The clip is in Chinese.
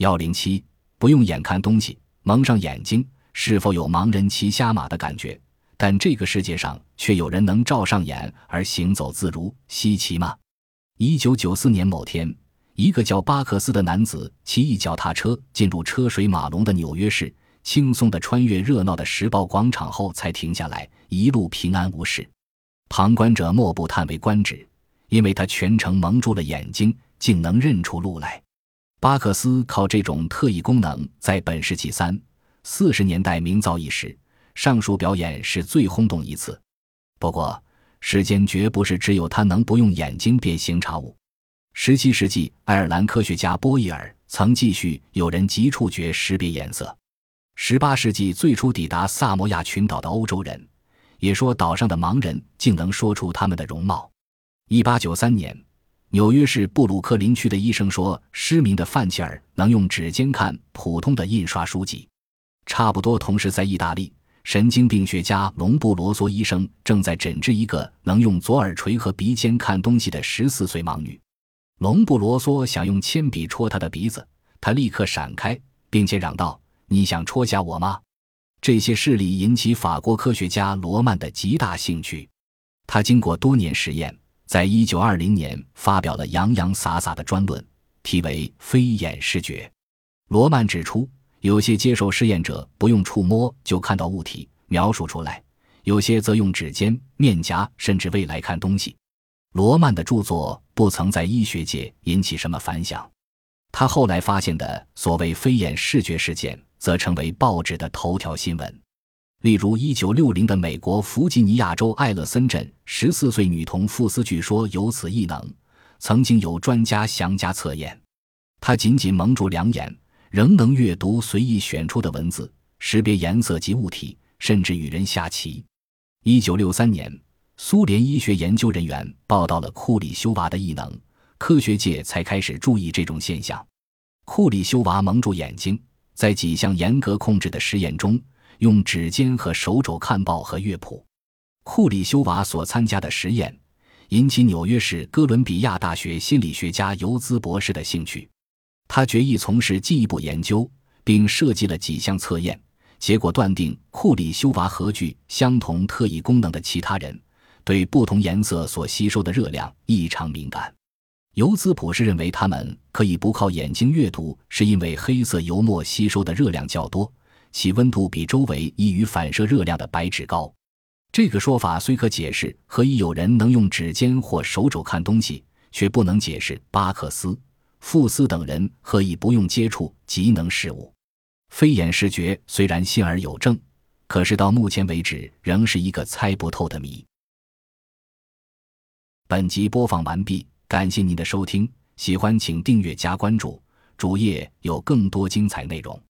幺零七，不用眼看东西，蒙上眼睛，是否有盲人骑瞎马的感觉？但这个世界上却有人能照上眼而行走自如，稀奇吗？一九九四年某天，一个叫巴克斯的男子骑一脚踏车进入车水马龙的纽约市，轻松地穿越热闹的时报广场后才停下来，一路平安无事。旁观者莫不叹为观止，因为他全程蒙住了眼睛，竟能认出路来。巴克斯靠这种特异功能，在本世纪三四十年代名噪一时。上述表演是最轰动一次。不过，世间绝不是只有他能不用眼睛辨形查物。十七世纪，爱尔兰科学家波伊尔曾继续有人及触觉识别颜色。十八世纪最初抵达萨摩亚群岛的欧洲人，也说岛上的盲人竟能说出他们的容貌。一八九三年，纽约市布鲁克林区的医生说，失明的范切尔能用指尖看普通的印刷书籍。差不多同时，在意大利。神经病学家隆布罗梭医生正在诊治一个能用左耳垂和鼻尖看东西的十四岁盲女。隆布罗梭想用铅笔戳她的鼻子，她立刻闪开，并且嚷道：“你想戳瞎我吗？”这些事例引起法国科学家罗曼的极大兴趣。他经过多年实验，在一九二零年发表了洋洋洒洒的专论，题为《飞眼视觉》。罗曼指出。有些接受试验者不用触摸就看到物体描述出来，有些则用指尖、面颊甚至未来看东西。罗曼的著作不曾在医学界引起什么反响，他后来发现的所谓飞眼视觉事件则成为报纸的头条新闻。例如，1960的美国弗吉尼亚州艾勒森镇14岁女童富斯据说有此异能，曾经有专家详加测验，她仅仅蒙住两眼。仍能阅读随意选出的文字，识别颜色及物体，甚至与人下棋。一九六三年，苏联医学研究人员报道了库里修娃的异能，科学界才开始注意这种现象。库里修娃蒙住眼睛，在几项严格控制的实验中，用指尖和手肘看报和乐谱。库里修娃所参加的实验，引起纽约市哥伦比亚大学心理学家尤兹博士的兴趣。他决意从事进一步研究，并设计了几项测验，结果断定库里修娃和具相同特异功能的其他人对不同颜色所吸收的热量异常敏感。尤兹普是认为他们可以不靠眼睛阅读，是因为黑色油墨吸收的热量较多，其温度比周围易于反射热量的白纸高。这个说法虽可解释何以有人能用指尖或手肘看东西，却不能解释巴克斯。富斯等人何以不用接触即能事物？飞眼视觉虽然信而有证，可是到目前为止仍是一个猜不透的谜。本集播放完毕，感谢您的收听，喜欢请订阅加关注，主页有更多精彩内容。